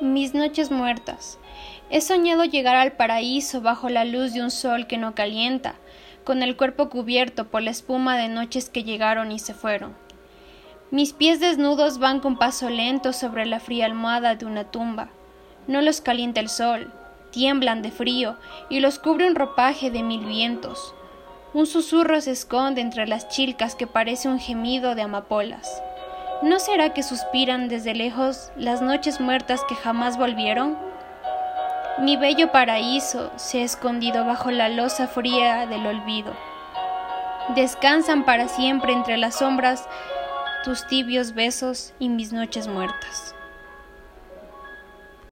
Mis noches muertas. He soñado llegar al paraíso bajo la luz de un sol que no calienta, con el cuerpo cubierto por la espuma de noches que llegaron y se fueron. Mis pies desnudos van con paso lento sobre la fría almohada de una tumba. No los calienta el sol, tiemblan de frío y los cubre un ropaje de mil vientos. Un susurro se esconde entre las chilcas que parece un gemido de amapolas. ¿No será que suspiran desde lejos las noches muertas que jamás volvieron? Mi bello paraíso se ha escondido bajo la losa fría del olvido. Descansan para siempre entre las sombras tus tibios besos y mis noches muertas.